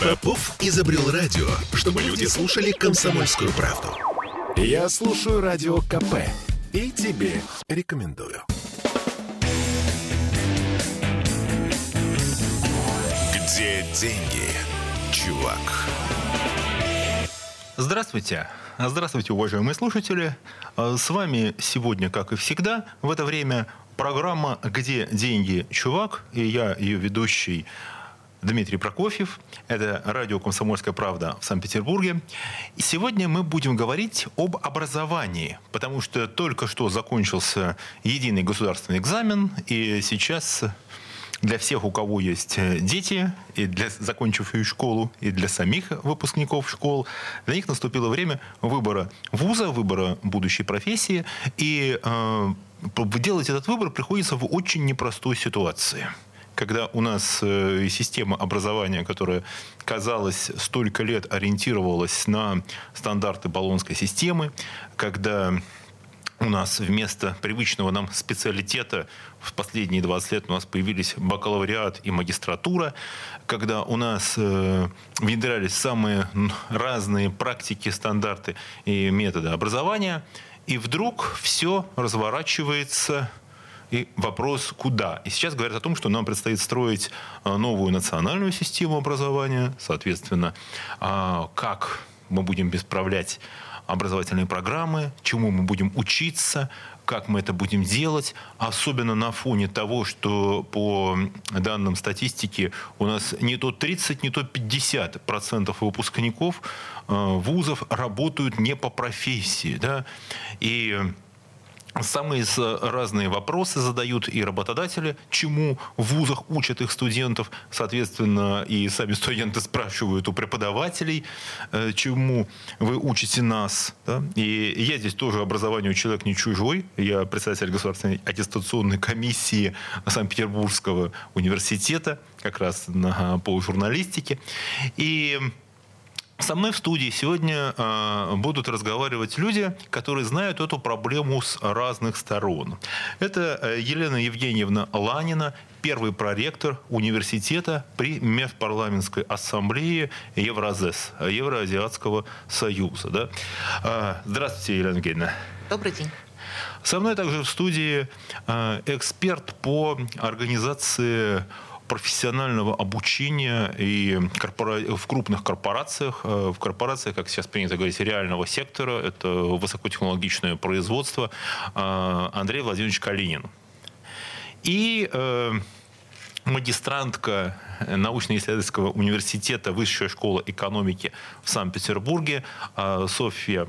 Попов изобрел радио, чтобы люди слушали комсомольскую правду. Я слушаю радио КП и тебе рекомендую. Где деньги, чувак? Здравствуйте. Здравствуйте, уважаемые слушатели. С вами сегодня, как и всегда, в это время программа «Где деньги, чувак?» и я, ее ведущий Дмитрий Прокофьев. Это радио «Комсомольская правда» в Санкт-Петербурге. И сегодня мы будем говорить об образовании, потому что только что закончился единый государственный экзамен, и сейчас для всех, у кого есть дети, и для закончивших школу, и для самих выпускников школ, для них наступило время выбора вуза, выбора будущей профессии, и э, делать этот выбор приходится в очень непростой ситуации – когда у нас э, система образования, которая, казалось, столько лет ориентировалась на стандарты баллонской системы, когда у нас вместо привычного нам специалитета в последние 20 лет у нас появились бакалавриат и магистратура, когда у нас э, внедрялись самые разные практики, стандарты и методы образования, и вдруг все разворачивается и вопрос, куда? И сейчас говорят о том, что нам предстоит строить э, новую национальную систему образования, соответственно, а, как мы будем исправлять образовательные программы, чему мы будем учиться, как мы это будем делать, особенно на фоне того, что по данным статистики у нас не то 30, не то 50 процентов выпускников э, вузов работают не по профессии. Да? И Самые разные вопросы задают и работодатели, чему в вузах учат их студентов. Соответственно, и сами студенты спрашивают у преподавателей, э, чему вы учите нас. Да? И я здесь тоже образованию человек не чужой. Я председатель государственной аттестационной комиссии Санкт-Петербургского университета, как раз на, по журналистике. И со мной в студии сегодня э, будут разговаривать люди, которые знают эту проблему с разных сторон. Это э, Елена Евгеньевна Ланина, первый проректор университета при Межпарламентской ассамблее Евразес, Евроазиатского союза. Да? Э, здравствуйте, Елена Евгеньевна. Добрый день. Со мной также в студии э, эксперт по организации профессионального обучения и корпора... в крупных корпорациях, э, в корпорациях, как сейчас принято говорить, реального сектора, это высокотехнологичное производство, э, Андрей Владимирович Калинин. И э, магистрантка научно-исследовательского университета Высшая школа экономики в Санкт-Петербурге Софья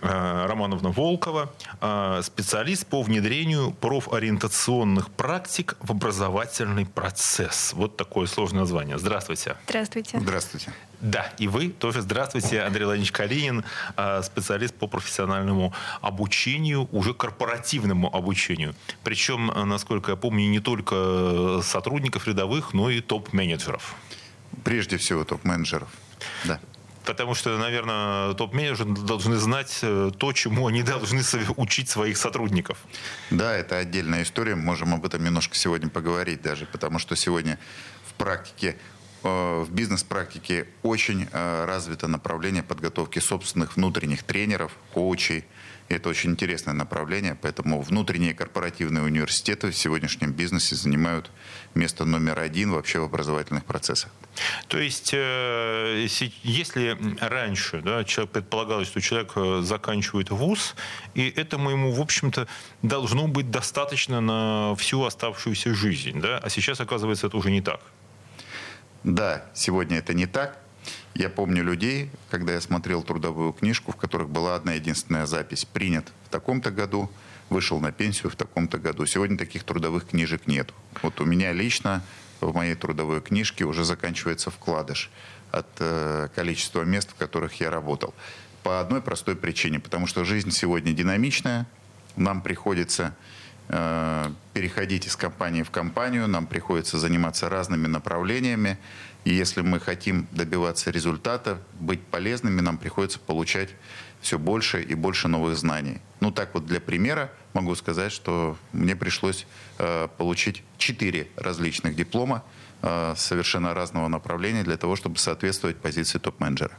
Романовна Волкова, э, специалист по внедрению профориентационных практик в образовательный процесс. Вот такое сложное название. Здравствуйте. Здравствуйте. Здравствуйте. Да, и вы тоже здравствуйте. Андрей Владимирович Калинин, э, специалист по профессиональному обучению, уже корпоративному обучению. Причем, насколько я помню, не только сотрудников рядовых, но и топ-менеджеров. Прежде всего топ-менеджеров. Да. Потому что, наверное, топ-менеджеры должны знать э, то, чему они должны учить своих сотрудников. Да, это отдельная история. Можем об этом немножко сегодня поговорить даже. Потому что сегодня в практике э, в бизнес-практике очень э, развито направление подготовки собственных внутренних тренеров, коучей, и это очень интересное направление, поэтому внутренние корпоративные университеты в сегодняшнем бизнесе занимают место номер один вообще в образовательных процессах. То есть, э, если раньше да, человек предполагалось, что человек э, заканчивает вуз, и этому ему, в общем-то, должно быть достаточно на всю оставшуюся жизнь, да? а сейчас, оказывается, это уже не так. Да, сегодня это не так. Я помню людей, когда я смотрел трудовую книжку, в которых была одна единственная запись. Принят в таком-то году, вышел на пенсию в таком-то году. Сегодня таких трудовых книжек нет. Вот у меня лично в моей трудовой книжке уже заканчивается вкладыш от э, количества мест, в которых я работал. По одной простой причине, потому что жизнь сегодня динамичная, нам приходится э, переходить из компании в компанию, нам приходится заниматься разными направлениями, и если мы хотим добиваться результата, быть полезными, нам приходится получать все больше и больше новых знаний. Ну так вот для примера могу сказать, что мне пришлось э, получить четыре различных диплома совершенно разного направления для того, чтобы соответствовать позиции топ-менеджера.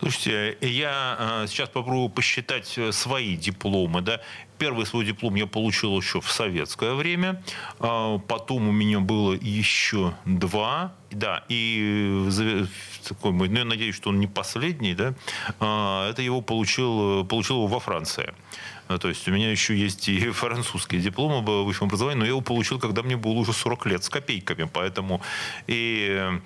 Слушайте, я сейчас попробую посчитать свои дипломы. Да? Первый свой диплом я получил еще в советское время. Потом у меня было еще два. Да, и такой мой, ну, я надеюсь, что он не последний, да, это его получил, получил его во Франции. А, то есть у меня еще есть и французский диплом об высшем образовании, но я его получил, когда мне было уже 40 лет, с копейками. Поэтому и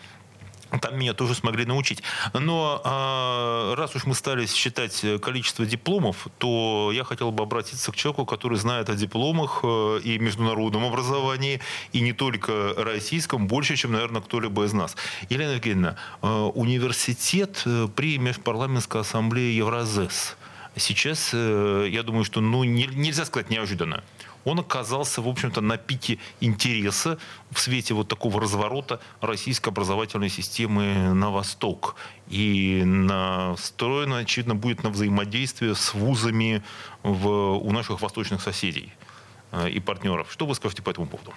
там меня тоже смогли научить. Но а, раз уж мы стали считать количество дипломов, то я хотел бы обратиться к человеку, который знает о дипломах э, и международном образовании, и не только российском, больше, чем, наверное, кто-либо из нас. Елена Евгеньевна, э, университет э, при Межпарламентской ассамблее Евразес – сейчас, э, я думаю, что ну, нельзя сказать неожиданно. Он оказался, в общем-то, на пике интереса в свете вот такого разворота российской образовательной системы на восток. И настроено, очевидно, будет на взаимодействие с вузами в, у наших восточных соседей э, и партнеров. Что вы скажете по этому поводу?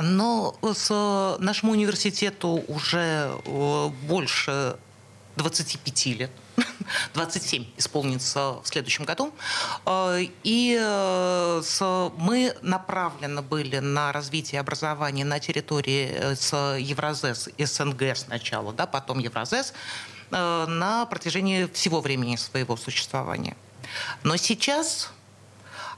Но с нашему университету уже э, больше 25 лет. 27 исполнится в следующем году. Э, и э, мы направлены были на развитие образования на территории э, с Евразес, СНГ сначала, да, потом Евразес, на протяжении всего времени своего существования. Но сейчас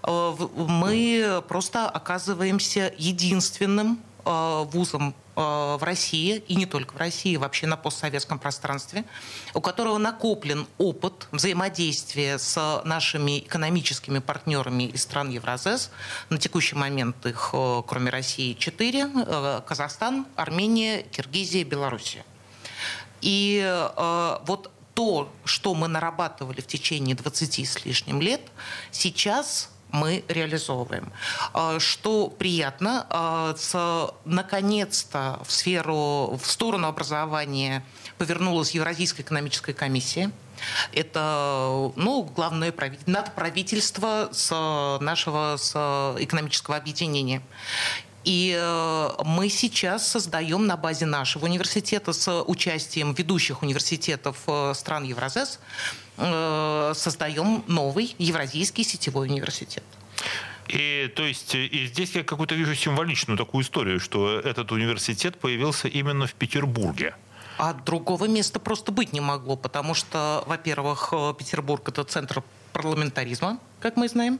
мы просто оказываемся единственным вузом в России, и не только в России, вообще на постсоветском пространстве, у которого накоплен опыт взаимодействия с нашими экономическими партнерами из стран Евразес. На текущий момент их, э, кроме России, четыре. Э, Казахстан, Армения, Киргизия, Белоруссия. И вот то, что мы нарабатывали в течение 20 с лишним лет, сейчас мы реализовываем. А, что приятно, а, наконец-то в сферу, в сторону образования повернулась Евразийская экономическая комиссия. Это ну, главное надправительство с нашего с экономического объединения. И э, мы сейчас создаем на базе нашего университета с участием ведущих университетов э, стран Евразес Э, создаем новый Евразийский сетевой университет. И то есть и здесь я какую-то вижу символичную такую историю, что этот университет появился именно в Петербурге. А другого места просто быть не могло, потому что, во-первых, Петербург это центр парламентаризма, как мы знаем,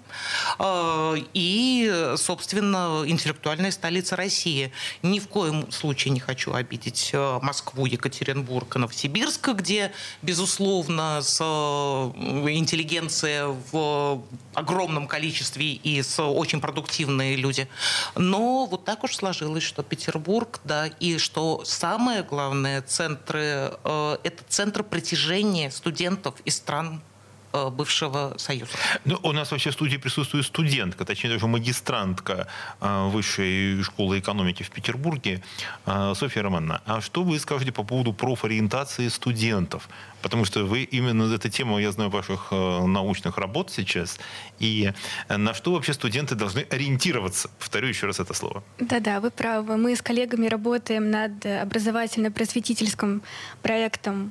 а, и, собственно, интеллектуальная столица России. Ни в коем случае не хочу обидеть э, Москву, Екатеринбург, Новосибирск, где, безусловно, с э, интеллигенция в огромном количестве и с очень продуктивные люди. Но вот так уж сложилось, что Петербург, да, и что самое главное, центры, это центр притяжения студентов из стран бывшего Союза. Ну, у нас вообще в студии присутствует студентка, точнее даже магистрантка э, Высшей школы экономики в Петербурге, э, Софья Романовна. А что вы скажете по поводу профориентации студентов? Потому что вы именно эта тема, я знаю, ваших научных работ сейчас. И на что вообще студенты должны ориентироваться? Повторю еще раз это слово. Да-да, вы правы. Мы с коллегами работаем над образовательно-просветительским проектом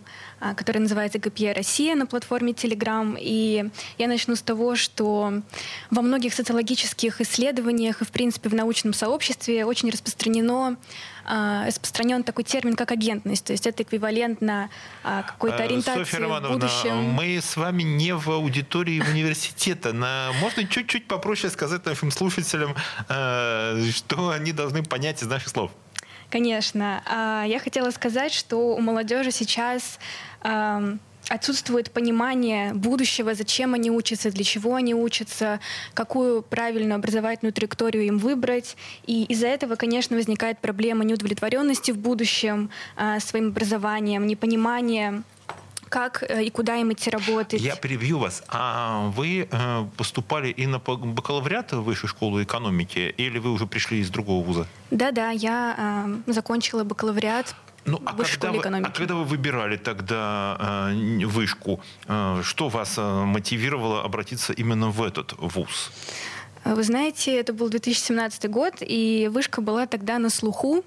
который называется ГПЕ Россия на платформе Telegram. И я начну с того, что во многих социологических исследованиях и, в принципе, в научном сообществе очень распространено а, распространен такой термин, как агентность. То есть это эквивалентно а, какой-то ориентации Софья Романовна, в будущем. Мы с вами не в аудитории университета. На... Можно чуть-чуть попроще сказать нашим слушателям, что они должны понять из наших слов? Конечно. Я хотела сказать, что у молодежи сейчас отсутствует понимание будущего, зачем они учатся, для чего они учатся, какую правильную образовательную траекторию им выбрать. И из-за этого, конечно, возникает проблема неудовлетворенности в будущем э, своим образованием, непонимания как э, и куда им идти работать. Я перебью вас. А вы э, поступали и на бакалавриат в высшей школу экономики, или вы уже пришли из другого вуза? Да-да, я э, закончила бакалавриат ну, а когда, вы, а когда вы выбирали тогда э, вышку, э, что вас э, мотивировало обратиться именно в этот вуз? Вы знаете, это был 2017 год, и вышка была тогда на слуху.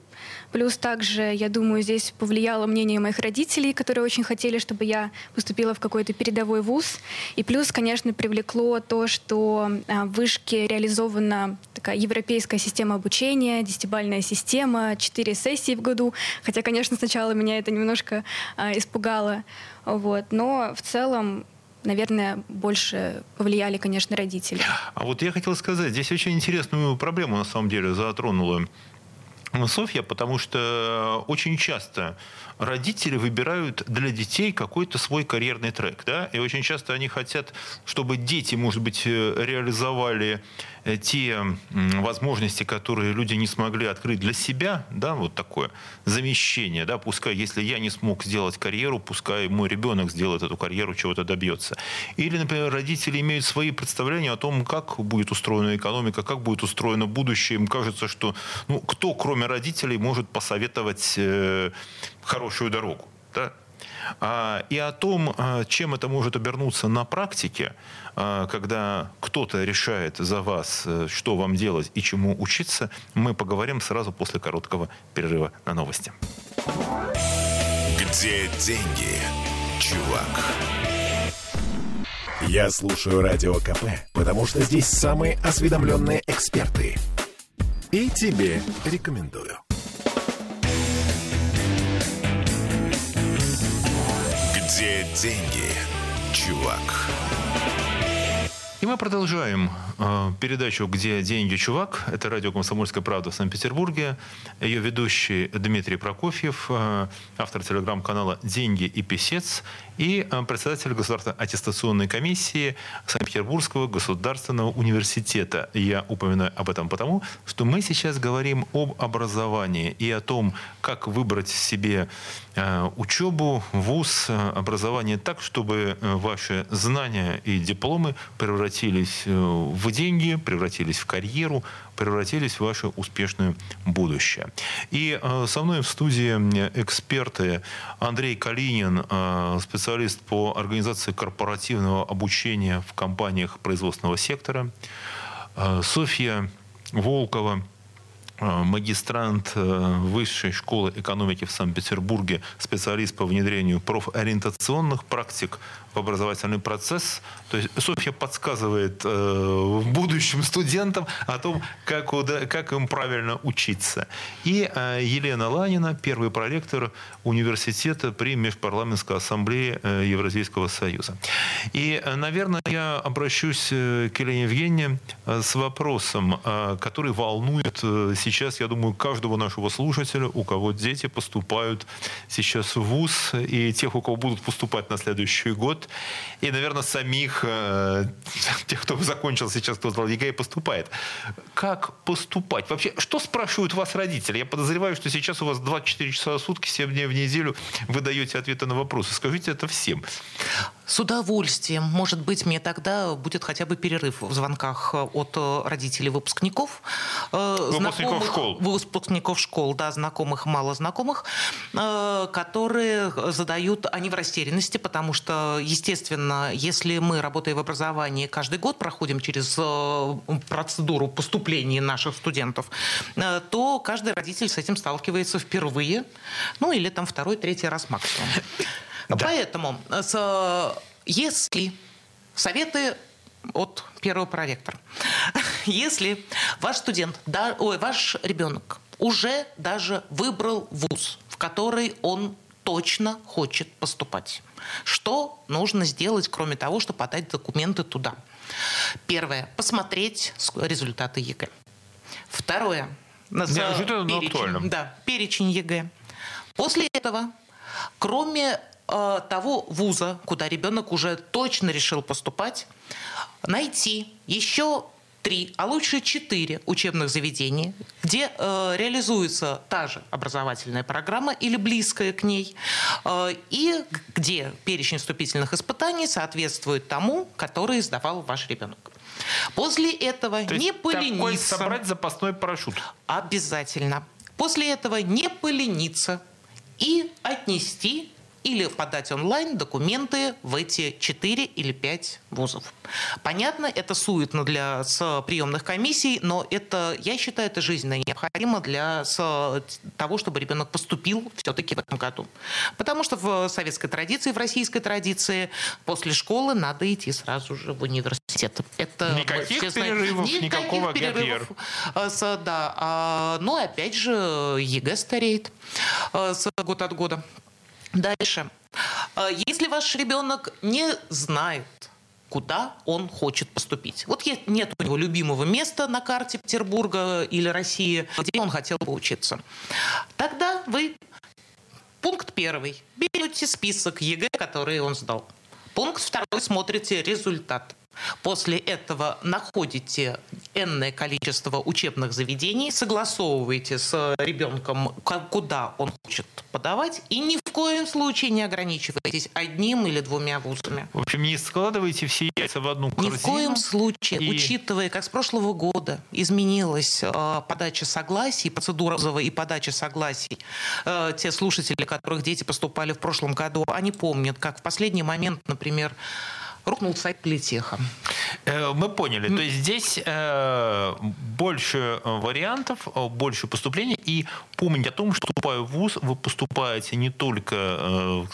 Плюс также, я думаю, здесь повлияло мнение моих родителей, которые очень хотели, чтобы я поступила в какой-то передовой вуз. И плюс, конечно, привлекло то, что а, в вышке реализована такая европейская система обучения, десятибальная система, четыре сессии в году. Хотя, конечно, сначала меня это немножко а, испугало. Вот. Но в целом наверное, больше повлияли, конечно, родители. А вот я хотел сказать, здесь очень интересную проблему на самом деле затронула Софья, потому что очень часто родители выбирают для детей какой-то свой карьерный трек, да, и очень часто они хотят, чтобы дети, может быть, э, реализовали э, те возможности, которые люди не смогли открыть для себя, да, вот такое замещение, да, пускай, если я не смог сделать карьеру, пускай мой ребенок сделает эту карьеру, чего-то добьется. Или, например, родители имеют свои представления о том, как будет устроена экономика, как будет устроено будущее. Им кажется, что, ну, кто, кроме родителей, может посоветовать э, хорошую дорогу. Да? А, и о том, а, чем это может обернуться на практике, а, когда кто-то решает за вас, э, что вам делать и чему учиться, мы поговорим сразу после короткого перерыва на новости. Где деньги, чувак? Я слушаю Радио КП, потому что здесь самые осведомленные эксперты. И тебе рекомендую. Где деньги, чувак? И мы продолжаем э, передачу «Где деньги, чувак?». Это радио «Комсомольская правда» в Санкт-Петербурге. Ее ведущий Дмитрий Прокофьев, э, автор телеграм-канала «Деньги и писец» и э, председатель Государственной аттестационной комиссии Санкт-Петербургского государственного университета. Я упоминаю об этом потому, что мы сейчас говорим об образовании и о том, как выбрать себе э, учебу, вуз, э, образование так, чтобы ваши знания и дипломы превратились в деньги, превратились в карьеру, превратились в ваше успешное будущее. И э, со мной в студии эксперты Андрей Калинин, э, специалист по организации корпоративного обучения в компаниях производственного сектора, э, Софья Волкова, магистрант Высшей школы экономики в Санкт-Петербурге, специалист по внедрению профориентационных практик в образовательный процесс. То есть Софья подсказывает э, будущим студентам о том, как, как им правильно учиться. И э, Елена Ланина, первый проректор университета при Межпарламентской ассамблее э, Евразийского союза. И, э, наверное, я обращусь э, к Елене Евгеньевне э, с вопросом, э, который волнует э, сейчас, я думаю, каждого нашего слушателя, у кого дети поступают сейчас в ВУЗ, и тех, у кого будут поступать на следующий год, и, наверное, самих э, тех, кто закончил сейчас, кто сдал ЕГЭ, поступает. Как поступать? Вообще, что спрашивают вас родители? Я подозреваю, что сейчас у вас 24 часа в сутки, 7 дней в неделю вы даете ответы на вопросы. Скажите это всем. С удовольствием. Может быть, мне тогда будет хотя бы перерыв в звонках от э, родителей выпускников. Э, выпускников школ. Выпускников школ, да, знакомых, мало знакомых, э, которые задают, они в растерянности, потому что, естественно, если мы, работая в образовании, каждый год проходим через процедуру поступления наших студентов, то каждый родитель с этим сталкивается впервые, ну или там второй, третий раз максимум. Да. Поэтому с, если советы от первого проректора. Если ваш студент, да, ой, ваш ребенок уже даже выбрал вуз, в который он точно хочет поступать. Что нужно сделать, кроме того, чтобы подать документы туда? Первое. Посмотреть результаты ЕГЭ. Второе. Нет, перечень, да, перечень ЕГЭ. После этого, кроме э, того вуза, куда ребенок уже точно решил поступать, найти еще три, а лучше четыре учебных заведения, где э, реализуется та же образовательная программа или близкая к ней, э, и где перечень вступительных испытаний соответствует тому, который сдавал ваш ребенок. После этого То не полениться. Собрать запасной парашют. Обязательно. После этого не полениться и отнести или подать онлайн документы в эти 4 или 5 вузов. Понятно, это суетно для с приемных комиссий, но это, я считаю, это жизненно необходимо для с, того, чтобы ребенок поступил все-таки в этом году. Потому что в советской традиции, в российской традиции после школы надо идти сразу же в университет. Это, никаких перерывов, никаких никакого перерывов. Э, с, да, а, но опять же ЕГЭ стареет э, с год от года. Дальше. Э, если ваш ребенок не знает, куда он хочет поступить. Вот нет у него любимого места на карте Петербурга или России, где он хотел бы учиться. Тогда вы, пункт первый, берете список ЕГЭ, который он сдал. Пункт второй, смотрите результат. После этого находите энное количество учебных заведений, согласовываете с ребенком, куда он хочет подавать, и ни в коем случае не ограничивайтесь одним или двумя вузами. В общем, не складывайте все яйца в одну корзину. Ни в коем случае, и... учитывая, как с прошлого года изменилась э, подача согласий, процедура и подача согласий, э, те слушатели, которых дети поступали в прошлом году, они помнят, как в последний момент, например, рухнул сайт Политеха. Э, мы поняли. То есть здесь э, больше вариантов, больше поступлений. И помните о том, что поступая в ВУЗ, вы поступаете не только э,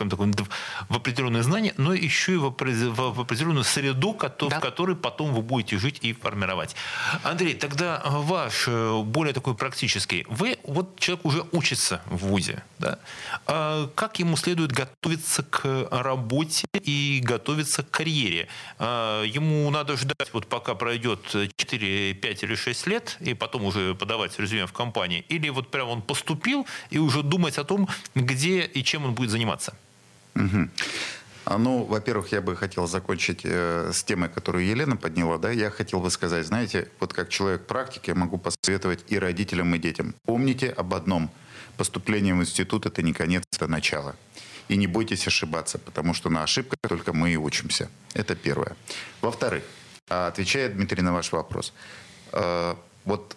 в определенные знания, но еще и в определенную среду, в которой потом вы будете жить и формировать. Андрей, тогда ваш более такой практический. Вы, вот человек уже учится в ВУЗе. Да? А как ему следует готовиться к работе и готовиться к карьере? Карьере. А, ему надо ждать, вот пока пройдет 4, 5 или 6 лет, и потом уже подавать резюме в компании. Или вот прям он поступил, и уже думать о том, где и чем он будет заниматься. Угу. Ну, во-первых, я бы хотел закончить э, с темой, которую Елена подняла. Да? Я хотел бы сказать, знаете, вот как человек практики, я могу посоветовать и родителям, и детям. Помните об одном. Поступление в институт – это не конец, это начало. И не бойтесь ошибаться, потому что на ошибках только мы и учимся. Это первое. Во-вторых, а, отвечая, Дмитрий, на ваш вопрос. А, вот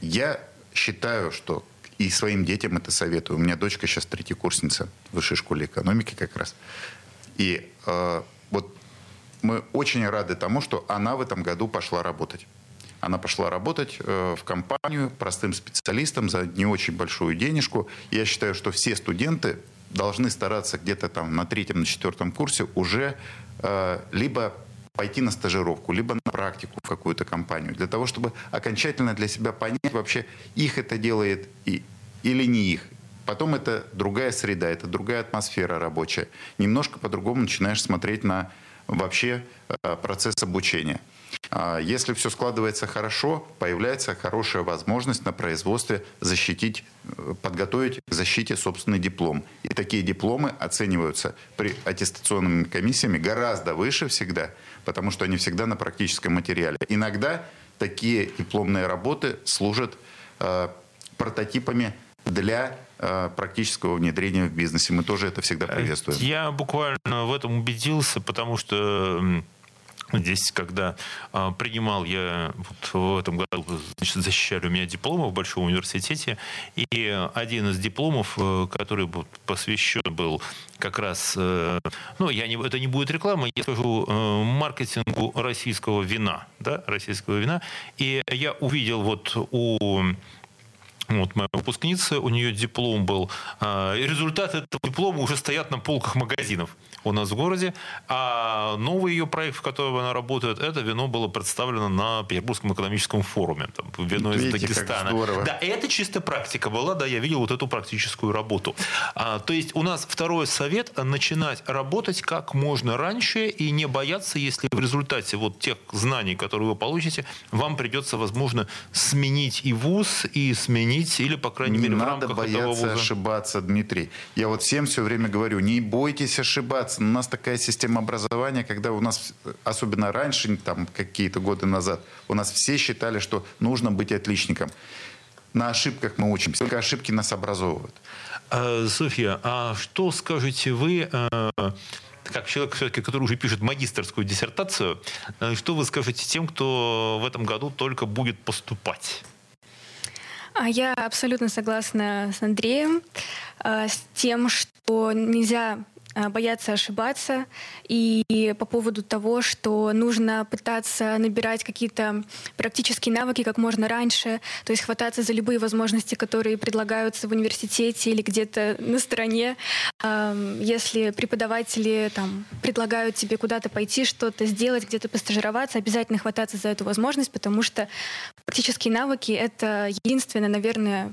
я считаю, что и своим детям это советую. У меня дочка сейчас третьекурсница в высшей школе экономики как раз. И э, вот мы очень рады тому, что она в этом году пошла работать. Она пошла работать э, в компанию простым специалистом за не очень большую денежку. Я считаю, что все студенты должны стараться где-то там на третьем, на четвертом курсе уже э, либо пойти на стажировку, либо на практику в какую-то компанию, для того, чтобы окончательно для себя понять вообще, их это делает и, или не их. Потом это другая среда, это другая атмосфера рабочая. Немножко по-другому начинаешь смотреть на вообще э, процесс обучения. А если все складывается хорошо, появляется хорошая возможность на производстве защитить, э, подготовить к защите собственный диплом. И такие дипломы оцениваются при аттестационными комиссиями гораздо выше всегда, потому что они всегда на практическом материале. Иногда такие дипломные работы служат э, прототипами для э, практического внедрения в бизнесе. Мы тоже это всегда приветствуем. Я буквально в этом убедился, потому что Здесь, когда э, принимал я вот в этом году, значит, защищали у меня дипломы в Большом университете, и один из дипломов, э, который посвящен был как раз, э, ну, я не, это не будет реклама, я скажу э, маркетингу российского вина, да, российского вина, и я увидел вот у вот моя выпускница, у нее диплом был. А, результаты этого диплома уже стоят на полках магазинов у нас в городе. А новый ее проект, в котором она работает, это вино было представлено на Петербургском экономическом форуме. Там, вино из Дагестана. Да, это чистая практика была, да, я видел вот эту практическую работу. А, то есть у нас второй совет – начинать работать как можно раньше и не бояться, если в результате вот тех знаний, которые вы получите, вам придется, возможно, сменить и вуз, и сменить, или, по крайней не мере, в рамках этого вуза. Не надо бояться ошибаться, Дмитрий. Я вот всем все время говорю, не бойтесь ошибаться у нас такая система образования, когда у нас, особенно раньше, там какие-то годы назад, у нас все считали, что нужно быть отличником. На ошибках мы учимся, только ошибки нас образовывают. А, Софья, а что скажете вы, э, как человек, все-таки, который уже пишет магистрскую диссертацию, э, что вы скажете тем, кто в этом году только будет поступать? А я абсолютно согласна с Андреем, э, с тем, что нельзя э, бояться ошибаться и по поводу того, что нужно пытаться набирать какие-то практические навыки как можно раньше, то есть хвататься за любые возможности, которые предлагаются в университете или где-то на стороне. Если преподаватели там, предлагают тебе куда-то пойти, что-то сделать, где-то постажироваться, обязательно хвататься за эту возможность, потому что практические навыки — это единственное, наверное,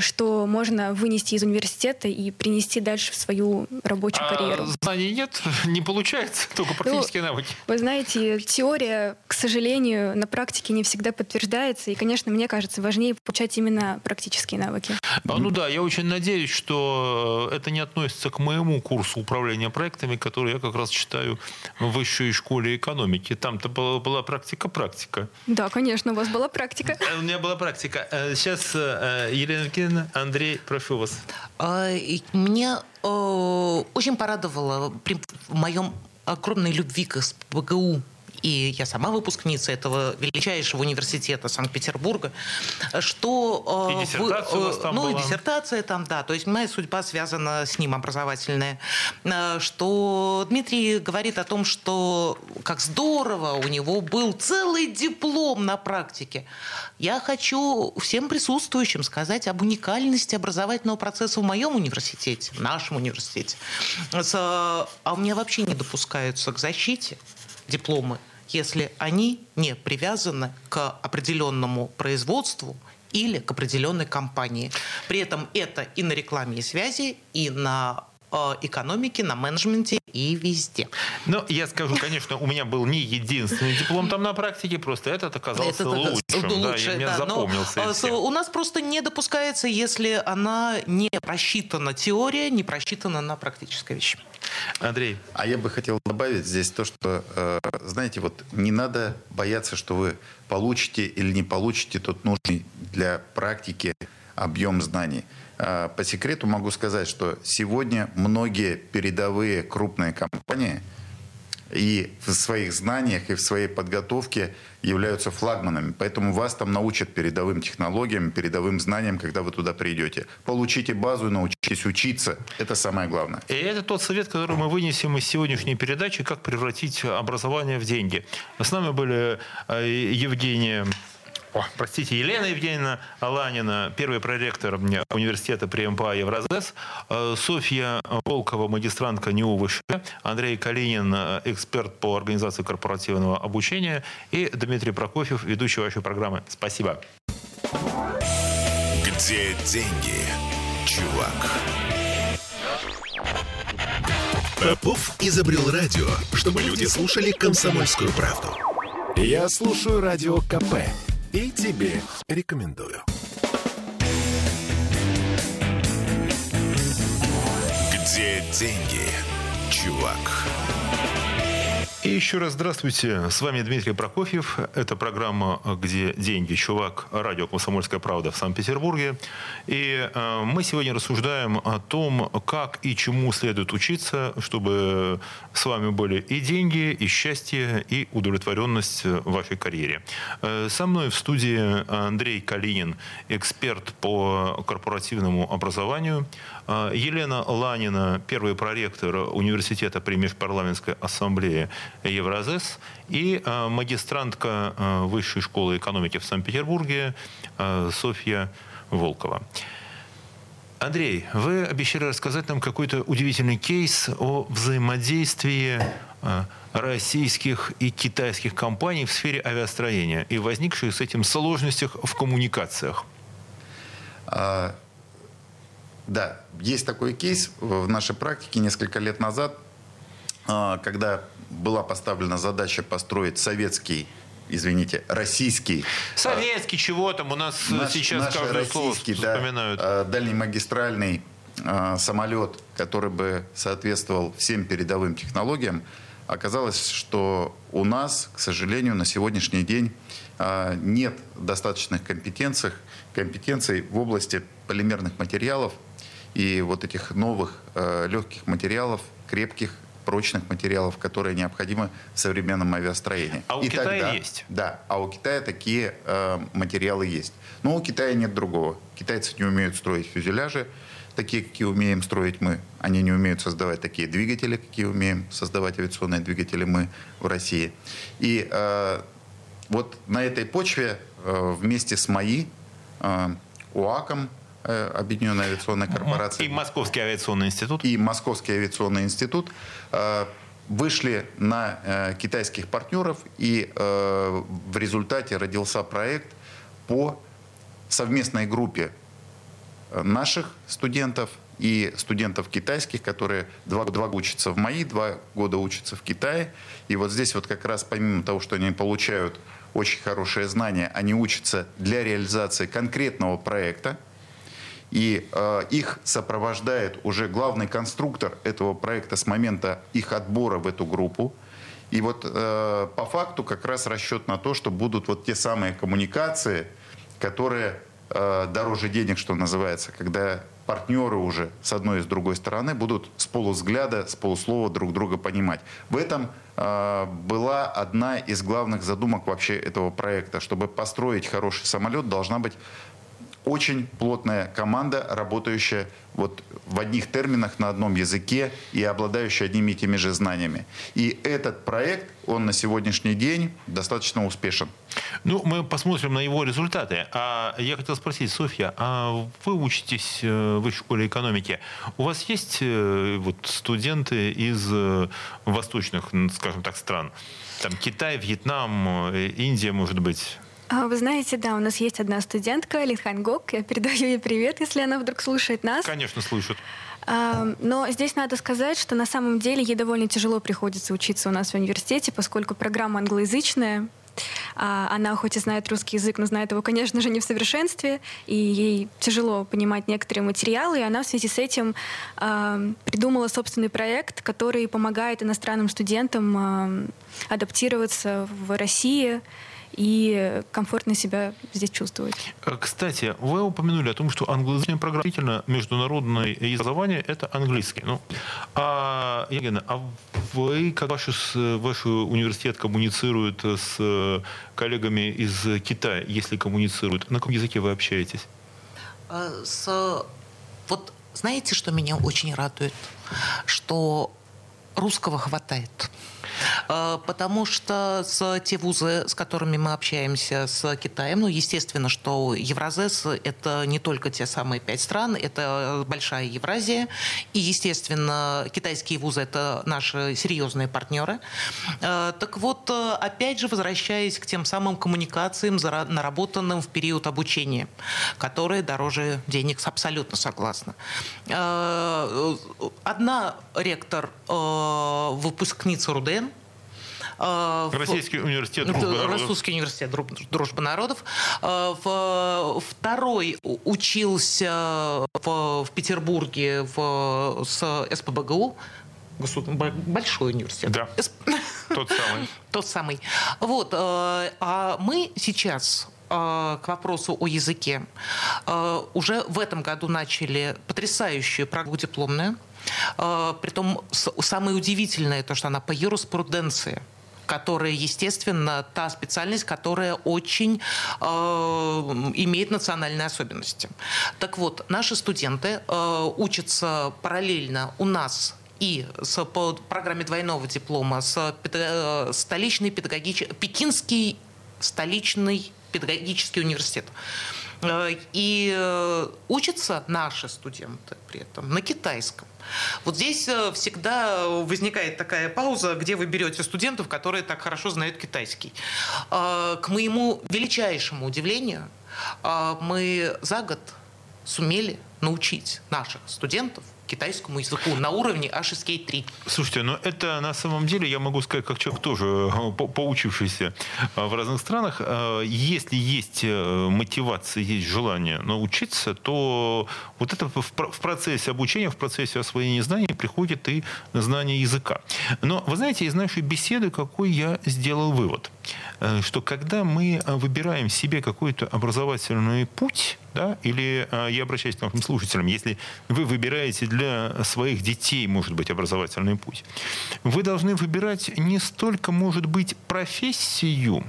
что можно вынести из университета и принести дальше в свою рабочую а карьеру. Знаний нет, не получается, только ну, практические ну, навыки. Вы знаете, теория, к сожалению, на практике не всегда подтверждается, и, конечно, мне кажется, важнее получать именно практические навыки. А, ну да, я очень надеюсь, что это не относится к моему курсу управления проектами, который я как раз читаю в высшей школе экономики. Там-то была, практика-практика. Да, конечно, у вас была практика. Э, у меня была практика. Э, сейчас Елена Янкин, Андрей, прошу вас. А, меня э, очень порадовало при моем огромной любви к СПГУ и я сама выпускница этого величайшего университета Санкт-Петербурга, что... Э, и диссертация вы, у вас там Ну, была. и диссертация там, да. То есть моя судьба связана с ним, образовательная. Э, что Дмитрий говорит о том, что как здорово, у него был целый диплом на практике. Я хочу всем присутствующим сказать об уникальности образовательного процесса в моем университете, в нашем университете. А у меня вообще не допускаются к защите дипломы если они не привязаны к определенному производству или к определенной компании. При этом это и на рекламе и связи, и на экономике, на менеджменте и везде. Ну, я скажу, конечно, у меня был не единственный диплом там на практике, просто этот оказался это, лучшим. Лучше, да, мне да, запомнился. Но, у нас просто не допускается, если она не просчитана теория, не просчитана на практической вещи. Андрей. А я бы хотел добавить здесь то, что, э, знаете, вот не надо бояться, что вы получите или не получите тот нужный для практики объем знаний. А, по секрету могу сказать, что сегодня многие передовые крупные компании и в своих знаниях, и в своей подготовке являются флагманами. Поэтому вас там научат передовым технологиям, передовым знаниям, когда вы туда придете. Получите базу и научитесь учиться. Это самое главное. И это тот совет, который мы вынесем из сегодняшней передачи, как превратить образование в деньги. С нами были э, Евгения о, простите, Елена Евгеньевна Аланина, первый проректор университета при МПА Евразес, э, Софья Волкова, магистрантка НИУ ВШ, Андрей Калинин, эксперт по организации корпоративного обучения и Дмитрий Прокофьев, ведущий вашей программы. Спасибо. Где деньги, чувак? Попов изобрел радио, чтобы люди слушали комсомольскую правду. Я слушаю радио КП и тебе рекомендую. Где деньги, чувак? И еще раз здравствуйте. С вами Дмитрий Прокофьев. Это программа «Где деньги, чувак?» Радио «Комсомольская правда» в Санкт-Петербурге. И э, мы сегодня рассуждаем о том, как и чему следует учиться, чтобы с вами были и деньги, и счастье, и удовлетворенность в вашей карьере. Э, со мной в студии Андрей Калинин, эксперт по корпоративному образованию. Э, Елена Ланина, первый проректор университета при Межпарламентской ассамблее Евразес, и э, магистрантка э, Высшей школы экономики в Санкт-Петербурге Софья Волкова. Андрей, вы обещали рассказать нам какой-то удивительный кейс о взаимодействии российских и китайских компаний в сфере авиастроения и возникших с этим сложностях в коммуникациях. А, да, есть такой кейс в нашей практике несколько лет назад, а, когда была поставлена задача построить советский извините, российский. Советский, чего там у нас наш, сейчас наш каждое слово вспоминают. Да, дальнемагистральный э, самолет, который бы соответствовал всем передовым технологиям, оказалось, что у нас, к сожалению, на сегодняшний день э, нет достаточных компетенций, компетенций в области полимерных материалов и вот этих новых э, легких материалов, крепких прочных материалов, которые необходимы в современном авиастроении. А у и Китая тогда, есть? Да, а у Китая такие э, материалы есть. Но у Китая нет другого. Китайцы не умеют строить фюзеляжи, такие, какие умеем строить мы. Они не умеют создавать такие двигатели, какие умеем создавать авиационные двигатели мы в России. И э, вот на этой почве э, вместе с МАИ, э, УАКом, Объединенной авиационной корпорацией. И Московский авиационный институт. И Московский авиационный институт э, вышли на э, китайских партнеров, и э, в результате родился проект по совместной группе э, наших студентов и студентов китайских, которые два, два года учатся в МАИ, два года учатся в Китае. И вот здесь вот как раз помимо того, что они получают очень хорошие знания, они учатся для реализации конкретного проекта, и э, их сопровождает уже главный конструктор этого проекта с момента их отбора в эту группу. И вот э, по факту как раз расчет на то, что будут вот те самые коммуникации, которые э, дороже денег, что называется, когда партнеры уже с одной и с другой стороны будут с полувзгляда, с полуслова друг друга понимать. В этом э, была одна из главных задумок вообще этого проекта. Чтобы построить хороший самолет, должна быть очень плотная команда, работающая вот в одних терминах на одном языке и обладающая одними и теми же знаниями. И этот проект, он на сегодняшний день достаточно успешен. Ну, мы посмотрим на его результаты. А я хотел спросить, Софья, а вы учитесь э, в высшей школе экономики. У вас есть э, вот студенты из э, восточных, скажем так, стран? Там Китай, Вьетнам, Индия, может быть? А, вы знаете, да, у нас есть одна студентка, Линхан Гок. Я передаю ей привет, если она вдруг слушает нас. Конечно, слышит. А, но здесь надо сказать, что на самом деле ей довольно тяжело приходится учиться у нас в университете, поскольку программа англоязычная. А, она хоть и знает русский язык, но знает его, конечно же, не в совершенстве, и ей тяжело понимать некоторые материалы, и она в связи с этим придумала собственный проект, который помогает иностранным студентам адаптироваться в России, и комфортно себя здесь чувствовать. Э, кстати, вы упомянули о том, что англоязычная программа международное образование – это английский. Ну, а, Елена, а вы, как ваш, ваш университет коммуницирует с коллегами из Китая, если коммуницирует, на каком языке вы общаетесь? Э, с... Вот знаете, что меня очень радует? Что русского хватает. Э, потому что с те вузы, с которыми мы общаемся с Китаем, ну, естественно, что Евразес — это не только те самые пять стран, это большая Евразия, и, естественно, китайские вузы — это наши серьезные партнеры. Э, так вот, опять же, возвращаясь к тем самым коммуникациям, наработанным в период обучения, которые дороже денег, абсолютно согласна. Э, одна ректор, выпускница РУДН, а, Российский университет дружбы народов. Российский университет дружбы народов. А, второй учился в, в Петербурге в, с СПБГУ. Большой университет. Да. Тот самый. Тот самый. Вот. А, а мы сейчас к вопросу о языке. Уже в этом году начали потрясающую программу дипломную. Притом самое удивительное то, что она по юриспруденции – которая, естественно, та специальность, которая очень э, имеет национальные особенности. Так вот, наши студенты э, учатся параллельно у нас и с, по программе двойного диплома с э, столичный педагогический, Пекинский столичный педагогический университет. Э, и э, учатся наши студенты при этом на китайском. Вот здесь э, всегда возникает такая пауза, где вы берете студентов, которые так хорошо знают китайский. К моему величайшему удивлению, мы за год сумели научить наших студентов китайскому языку на уровне HSK3. Слушайте, но это на самом деле, я могу сказать, как человек тоже э, поучившийся э, в разных странах, э, если есть мотивация, есть желание научиться, то вот это в процессе обучения, в процессе освоения знаний приходит и знание языка. Но вы знаете, из нашей беседы какой я сделал вывод, что когда мы выбираем себе какой-то образовательный путь, да, или я обращаюсь к нашим слушателям, если вы выбираете для своих детей, может быть, образовательный путь. Вы должны выбирать не столько, может быть, профессию,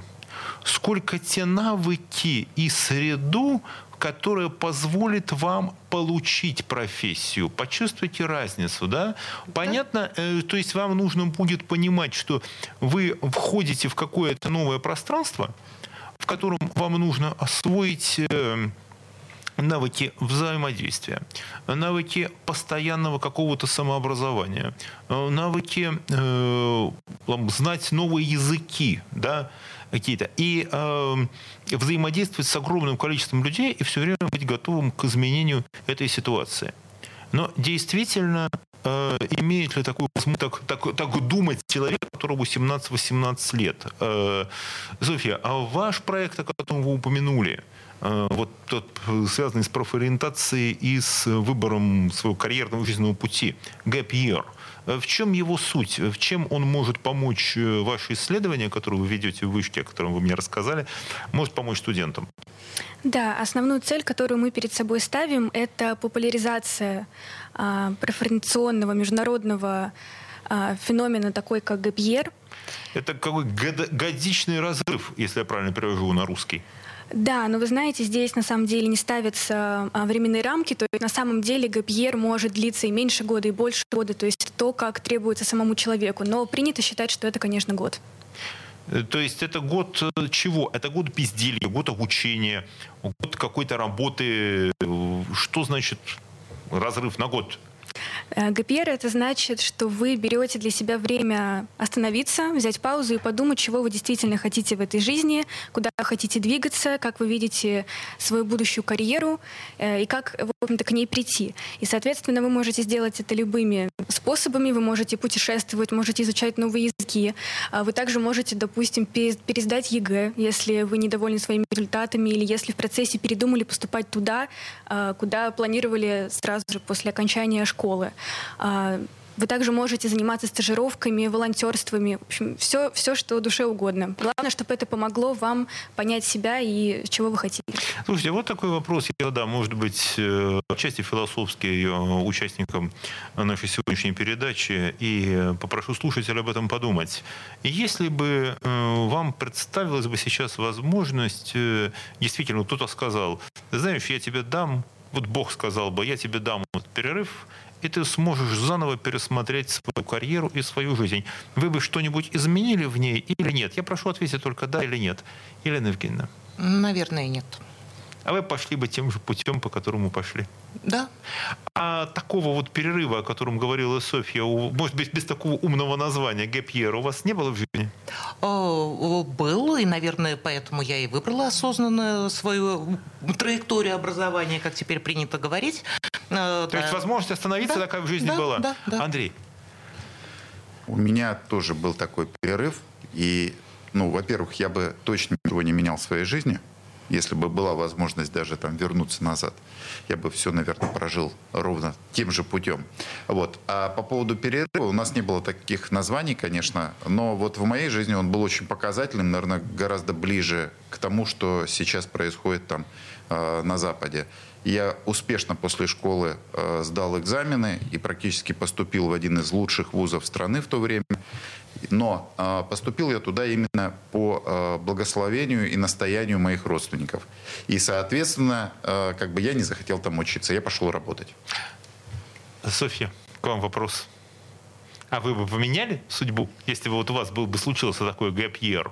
сколько те навыки и среду, которая позволит вам получить профессию. Почувствуйте разницу, да? Понятно, э, то есть вам нужно будет понимать, что вы входите в какое-то новое пространство, в котором вам нужно освоить э, навыки взаимодействия, навыки постоянного какого-то самообразования, э, навыки э, знать новые языки, да, какие-то, и э, взаимодействовать с огромным количеством людей и все время быть готовым к изменению этой ситуации. Но действительно, э, имеет ли такую так, так, так думать человек, которому 17-18 лет? Э, Софья, а ваш проект, о котором вы упомянули, э, вот тот, связанный с профориентацией и с выбором своего карьерного жизненного пути, Gap Year – в чем его суть? В чем он может помочь э, ваше исследование, которое вы ведете в вышке, о котором вы мне рассказали, может помочь студентам? Да, основную цель, которую мы перед собой ставим, это популяризация а, преференционного международного а, феномена, такой как ГПР. Это какой годичный разрыв, если я правильно перевожу на русский. Да, но вы знаете, здесь на самом деле не ставятся а, временные рамки, то есть на самом деле ГПР может длиться и меньше года, и больше года, то есть то, как требуется самому человеку. Но принято считать, что это, конечно, год. Э, то есть это год э, чего? Это год безделья, год обучения, год какой-то работы. Что значит разрыв на год? Э, ГПР это значит, что вы берете для себя время остановиться, взять паузу и подумать, чего вы действительно хотите в этой жизни, куда хотите двигаться, как вы видите свою будущую карьеру э, и как, в общем-то, к ней прийти. И, соответственно, вы можете сделать это любыми способами. Вы можете путешествовать, можете изучать новые языки. А вы также можете, допустим, пересдать ЕГЭ, если вы недовольны своими результатами или если в процессе передумали поступать туда, а, куда планировали сразу же после окончания школы. А, вы также можете заниматься стажировками, волонтерствами, в общем, все, все, что душе угодно. Главное, чтобы это помогло вам понять себя и чего вы хотите. Слушайте, вот такой вопрос я задам, может быть, э, отчасти философский э, участникам нашей сегодняшней передачи, и попрошу слушателя об этом подумать. Если бы э, вам представилась бы сейчас возможность, действительно, кто-то сказал, знаешь, я тебе дам, вот Бог сказал бы, я тебе дам перерыв, и ты сможешь заново пересмотреть свою карьеру и свою жизнь. Вы бы что-нибудь изменили в ней или нет? Я прошу ответить только да или нет. Елена Евгеньевна. Наверное, нет. А вы пошли бы тем же путем, по которому пошли? Да. А такого вот перерыва, о котором говорила Софья, может быть, без такого умного названия, гэпьер, у вас не было в жизни? Был, и, наверное, поэтому я и выбрала осознанно свою траекторию образования, как теперь принято говорить. Э, То есть возможность остановиться да, такая в жизни да, была? Да, да. Андрей? У меня тоже был такой перерыв. И, ну, во-первых, я бы точно ничего не менял в своей жизни – если бы была возможность даже там вернуться назад, я бы все, наверное, прожил ровно тем же путем. Вот. А по поводу перерыва, у нас не было таких названий, конечно, но вот в моей жизни он был очень показательным, наверное, гораздо ближе к тому, что сейчас происходит там э, на Западе. Я успешно после школы э, сдал экзамены и практически поступил в один из лучших вузов страны в то время. Но э, поступил я туда именно по э, благословению и настоянию моих родственников. И, соответственно, э, как бы я не захотел там учиться, я пошел работать. Софья, к вам вопрос. А вы бы поменяли судьбу, если бы вот у вас был бы случился такой гэп year?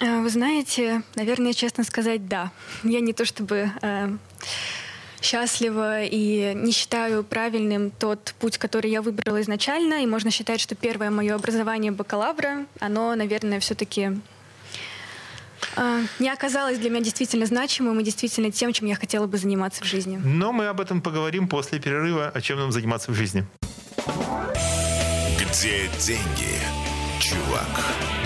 Вы знаете, наверное, честно сказать, да. Я не то чтобы э, счастлива и не считаю правильным тот путь, который я выбрала изначально. И можно считать, что первое мое образование бакалавра, оно, наверное, все-таки а, не оказалось для меня действительно значимым и действительно тем, чем я хотела бы заниматься в жизни. Но мы об этом поговорим после перерыва, о чем нам заниматься в жизни. Где деньги, чувак?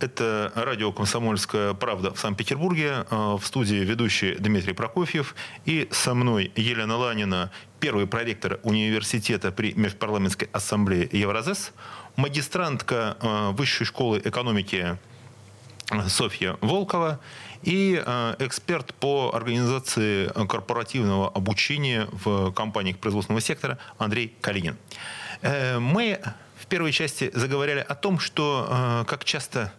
Это радио «Комсомольская правда» в Санкт-Петербурге. Э, в студии ведущий Дмитрий Прокофьев. И со мной Елена Ланина, первый проректор университета при Межпарламентской ассамблее Евразес, магистрантка э, Высшей школы экономики Софья Волкова и эксперт по организации корпоративного обучения в компаниях производственного сектора Андрей Калинин. Мы в первой части заговорили о том, что как часто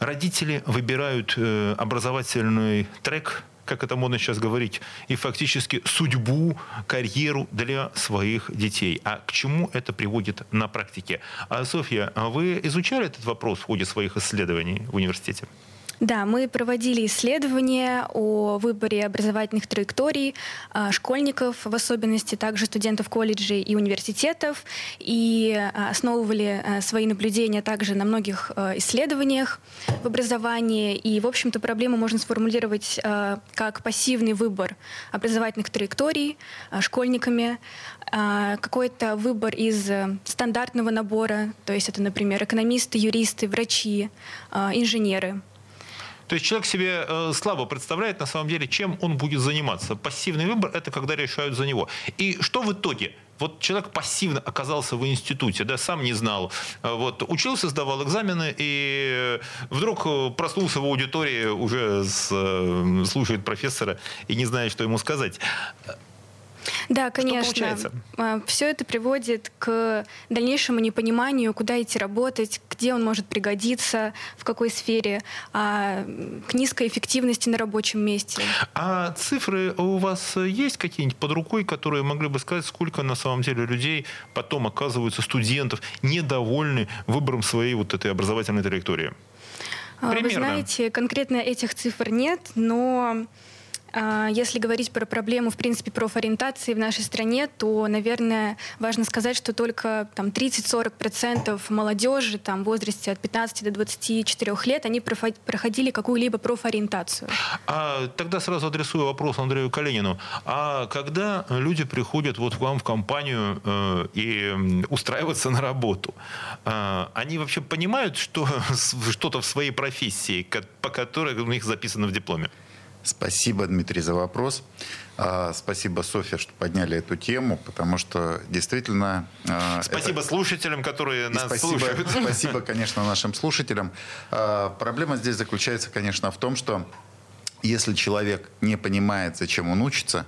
родители выбирают э, образовательный трек, как это модно сейчас говорить, и фактически судьбу, карьеру для своих детей. А к чему это приводит на практике? А, Софья, а вы изучали этот вопрос в ходе своих исследований в университете? Да, мы проводили исследования о выборе образовательных траекторий а, школьников, в особенности также студентов колледжей и университетов, и а, основывали а, свои наблюдения также на многих исследованиях в образовании. И, в общем-то, проблему можно сформулировать как пассивный выбор образовательных траекторий школьниками, какой-то выбор из стандартного набора, то есть это, например, экономисты, юристы, врачи, инженеры. То есть человек себе э, слабо представляет на самом деле, чем он будет заниматься. Пассивный выбор – это когда решают за него. И что в итоге? Вот человек пассивно оказался в институте, да, сам не знал. Э, вот, учился, сдавал экзамены, и вдруг э, проснулся в аудитории, уже с, слушает профессора и не знает, что ему сказать. Да, конечно. А, Все это приводит к дальнейшему непониманию, куда идти работать, где он может пригодиться, в какой сфере, а, к низкой эффективности на рабочем месте. А цифры у вас есть какие-нибудь под рукой, которые могли бы сказать, сколько на самом деле людей потом оказываются, студентов, недовольны выбором своей вот этой образовательной траектории? Примерно. Вы знаете, конкретно этих цифр нет, но а, если говорить про проблему, в принципе, профориентации в нашей стране, то, наверное, важно сказать, что только там, 30-40% молодежи там, в возрасте от 15 до 24 лет, они проходили какую-либо профориентацию. А тогда сразу адресую вопрос Андрею Калинину. А когда люди приходят вот к вам в компанию э, и устраиваются на работу, э, они вообще понимают, что что-то в своей профессии, по которой у них записано в дипломе? Спасибо, Дмитрий, за вопрос. А, спасибо, Софья, что подняли эту тему, потому что действительно... А, спасибо это... слушателям, которые нас спасибо, слушают. Спасибо, конечно, нашим слушателям. А, проблема здесь заключается, конечно, в том, что если человек не понимает, зачем он учится,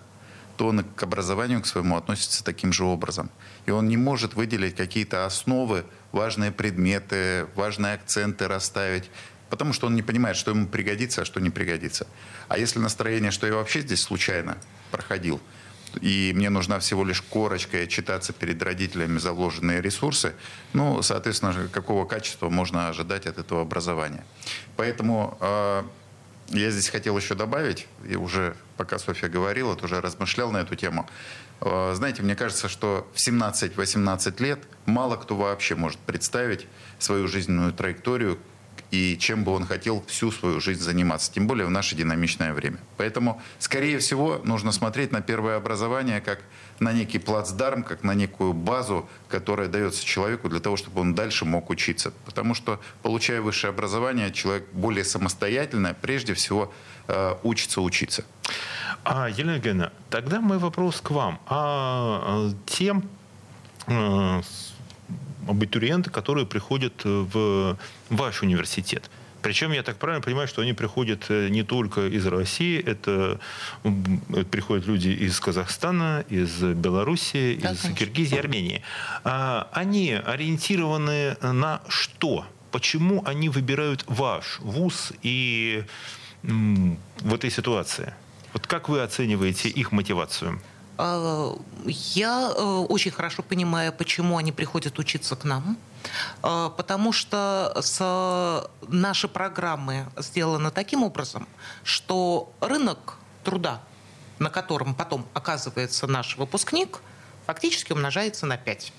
то он к образованию к своему относится таким же образом. И он не может выделить какие-то основы, важные предметы, важные акценты расставить потому что он не понимает, что ему пригодится, а что не пригодится. А если настроение, что я вообще здесь случайно проходил, и мне нужна всего лишь корочка и читаться перед родителями за вложенные ресурсы, ну, соответственно, какого качества можно ожидать от этого образования. Поэтому э, я здесь хотел еще добавить, и уже пока Софья говорила, тоже размышлял на эту тему. Э, знаете, мне кажется, что в 17-18 лет мало кто вообще может представить свою жизненную траекторию, и чем бы он хотел всю свою жизнь заниматься, тем более в наше динамичное время. Поэтому, скорее всего, нужно смотреть на первое образование как на некий плацдарм, как на некую базу, которая дается человеку для того, чтобы он дальше мог учиться. Потому что, получая высшее образование, человек более самостоятельно, прежде всего, э, учится учиться. А, Елена Евгеньевна, тогда мой вопрос к вам. А тем э, абитуриенты, которые приходят э, в ваш университет. Причем я так правильно понимаю, что они приходят э, не только из России, это, приходят люди из Казахстана, из Белоруссии, да, из конечно. Киргизии, Армении. А они ориентированы на что? Почему они выбирают ваш вуз и в этой ситуации? Вот как вы оцениваете их мотивацию? А, я э, очень хорошо понимаю, почему они приходят учиться к нам. А, потому что с, наши программы сделаны таким образом, что рынок труда, на котором потом оказывается наш выпускник, фактически умножается на 5.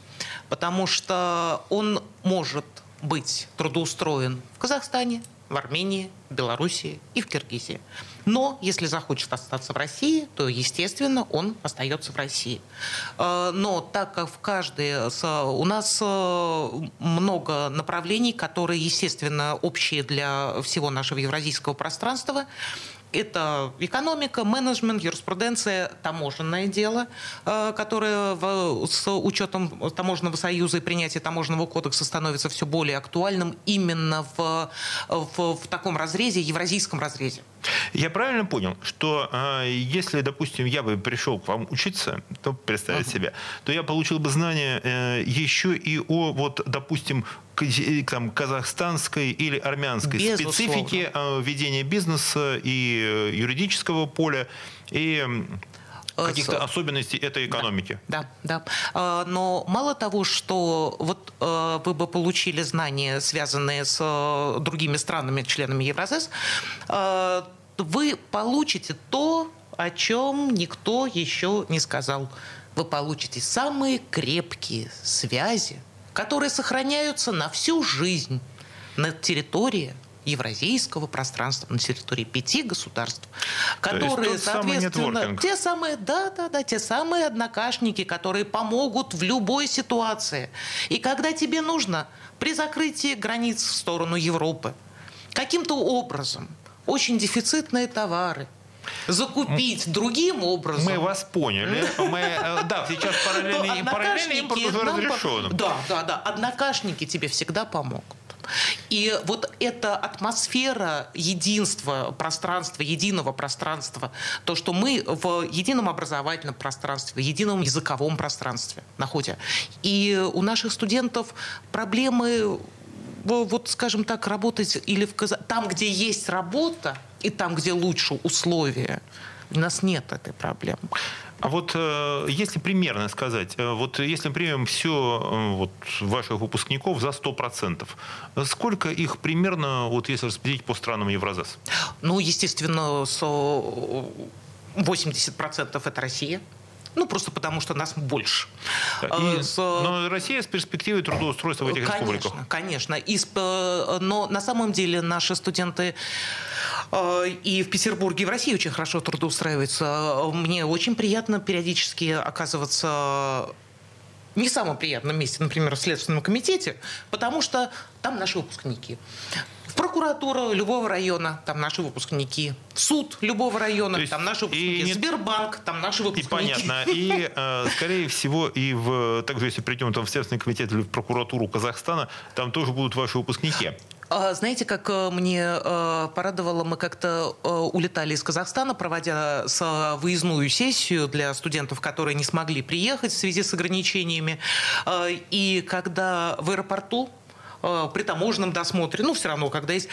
Потому что он может быть трудоустроен в Казахстане, в Армении, Белоруссии и в Киргизии. Но если захочет остаться в России, то, естественно, он остается в России. Э, но так как в каждой... У нас э, много направлений, которые, естественно, общие для всего нашего евразийского пространства. Это экономика, менеджмент, юриспруденция, таможенное дело, э, которое с учетом таможенного союза и принятия таможенного кодекса становится все более актуальным именно в, в, в таком разрезе, евразийском разрезе. Я правильно понял, что э, если, допустим, я бы пришел к вам учиться, то представить uh-huh. себя, то я получил бы знания э, еще и о, вот, допустим, к, там, казахстанской или армянской Безусловно. специфике э, ведения бизнеса и э, юридического поля и э, каких-то особенностей этой экономики. Да, да, да. Но мало того, что вот вы бы получили знания, связанные с другими странами, членами Евразес, вы получите то, о чем никто еще не сказал. Вы получите самые крепкие связи, которые сохраняются на всю жизнь на территории евразийского пространства на территории пяти государств, которые, соответственно, самый те самые, да, да, да, те самые однокашники, которые помогут в любой ситуации. И когда тебе нужно при закрытии границ в сторону Европы каким-то образом очень дефицитные товары, закупить другим образом. Мы вас поняли. Мы, э, да, сейчас параллельный, параллельный импорт уже разрешен. Да, да, да. Однокашники тебе всегда помогут. И вот эта атмосфера единства пространства, единого пространства, то, что мы в едином образовательном пространстве, в едином языковом пространстве находим. И у наших студентов проблемы вот, скажем так, работать или в Каза... там, где есть работа, и там, где лучше условия, у нас нет этой проблемы. А вот э, если примерно сказать, э, вот если примем все э, вот, ваших выпускников за 100%, сколько их примерно, вот если распределить по странам Евразес? Ну, естественно, 80% это Россия. Ну, просто потому что нас больше. И, с, но Россия с перспективой трудоустройства в этих конечно, республиках. Конечно, конечно. Но на самом деле наши студенты и в Петербурге, и в России очень хорошо трудоустраиваются. Мне очень приятно периодически оказываться не самом приятном месте, например, в Следственном комитете, потому что там наши выпускники. В прокуратуру любого района, там наши выпускники. В суд любого района, есть, там наши выпускники. И Сбербанк, там наши выпускники. И понятно. И, э, скорее всего, и в, также, если придем там, в Следственный комитет или в прокуратуру Казахстана, там тоже будут ваши выпускники. А, знаете, как э, мне э, порадовало, мы как-то э, улетали из Казахстана, проводя выездную сессию для студентов, которые не смогли приехать в связи с ограничениями. И когда в аэропорту при таможенном досмотре, ну, все равно, когда есть...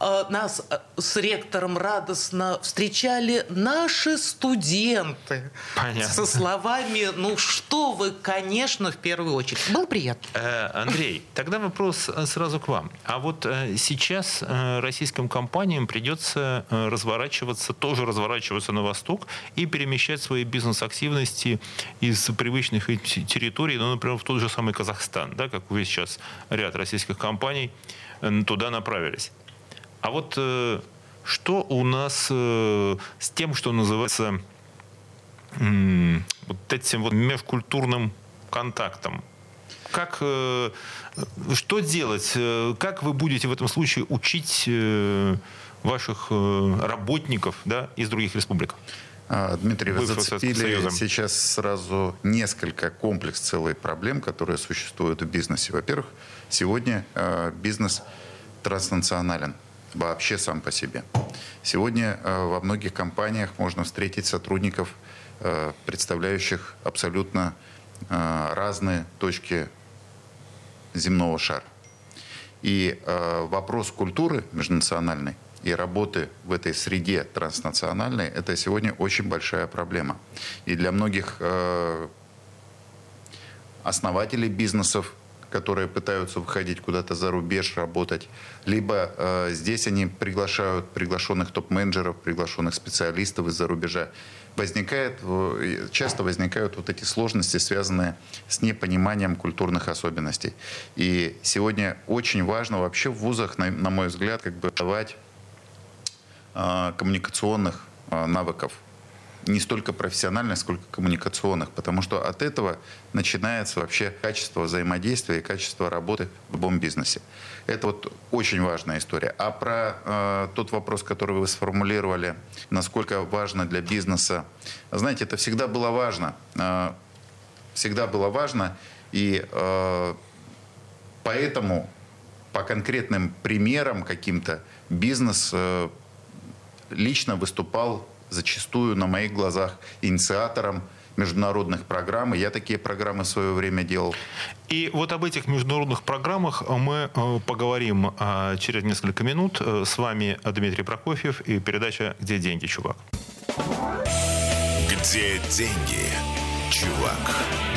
Э, нас э, с ректором радостно встречали наши студенты. Понятно. Со словами, ну, что вы, конечно, в первую очередь. Было приятно. Андрей, тогда вопрос сразу к вам. А вот сейчас российским компаниям придется разворачиваться, тоже разворачиваться на восток и перемещать свои бизнес-активности из привычных территорий, ну, например, в тот же самый Казахстан, да, как вы сейчас ряд российских российских компаний э, туда направились. А вот э, что у нас э, с тем, что называется вот этим вот межкультурным контактом? Как, что делать? Как вы будете в этом случае учить ваших работников да, из других республик? А, Дмитрий, вы зацепили сейчас сразу несколько комплекс целых проблем, которые существуют в бизнесе. Во-первых, Сегодня э, бизнес транснационален вообще сам по себе. Сегодня э, во многих компаниях можно встретить сотрудников, э, представляющих абсолютно разные точки земного шара. И вопрос культуры межнациональной и работы в этой среде транснациональной – это сегодня очень большая проблема. И для многих основателей бизнесов, которые пытаются выходить куда-то за рубеж, работать, либо э, здесь они приглашают приглашенных топ-менеджеров, приглашенных специалистов из-за рубежа. возникает, часто возникают вот эти сложности, связанные с непониманием культурных особенностей. И сегодня очень важно вообще в вузах, на, на мой взгляд, как бы давать э, коммуникационных э, навыков не столько профессиональных, сколько коммуникационных, потому что от этого начинается вообще качество взаимодействия и качество работы в любом бизнесе. Это вот очень важная история. А про э, тот вопрос, который вы сформулировали, насколько важно для бизнеса, знаете, это всегда было важно. Э, всегда было важно, и э, поэтому по конкретным примерам каким-то бизнес э, лично выступал зачастую на моих глазах инициатором международных программ. Я такие программы в свое время делал. И вот об этих международных программах мы э, поговорим э, через несколько минут. Э, с вами Дмитрий Прокофьев и передача «Где деньги, чувак?». Где деньги, чувак?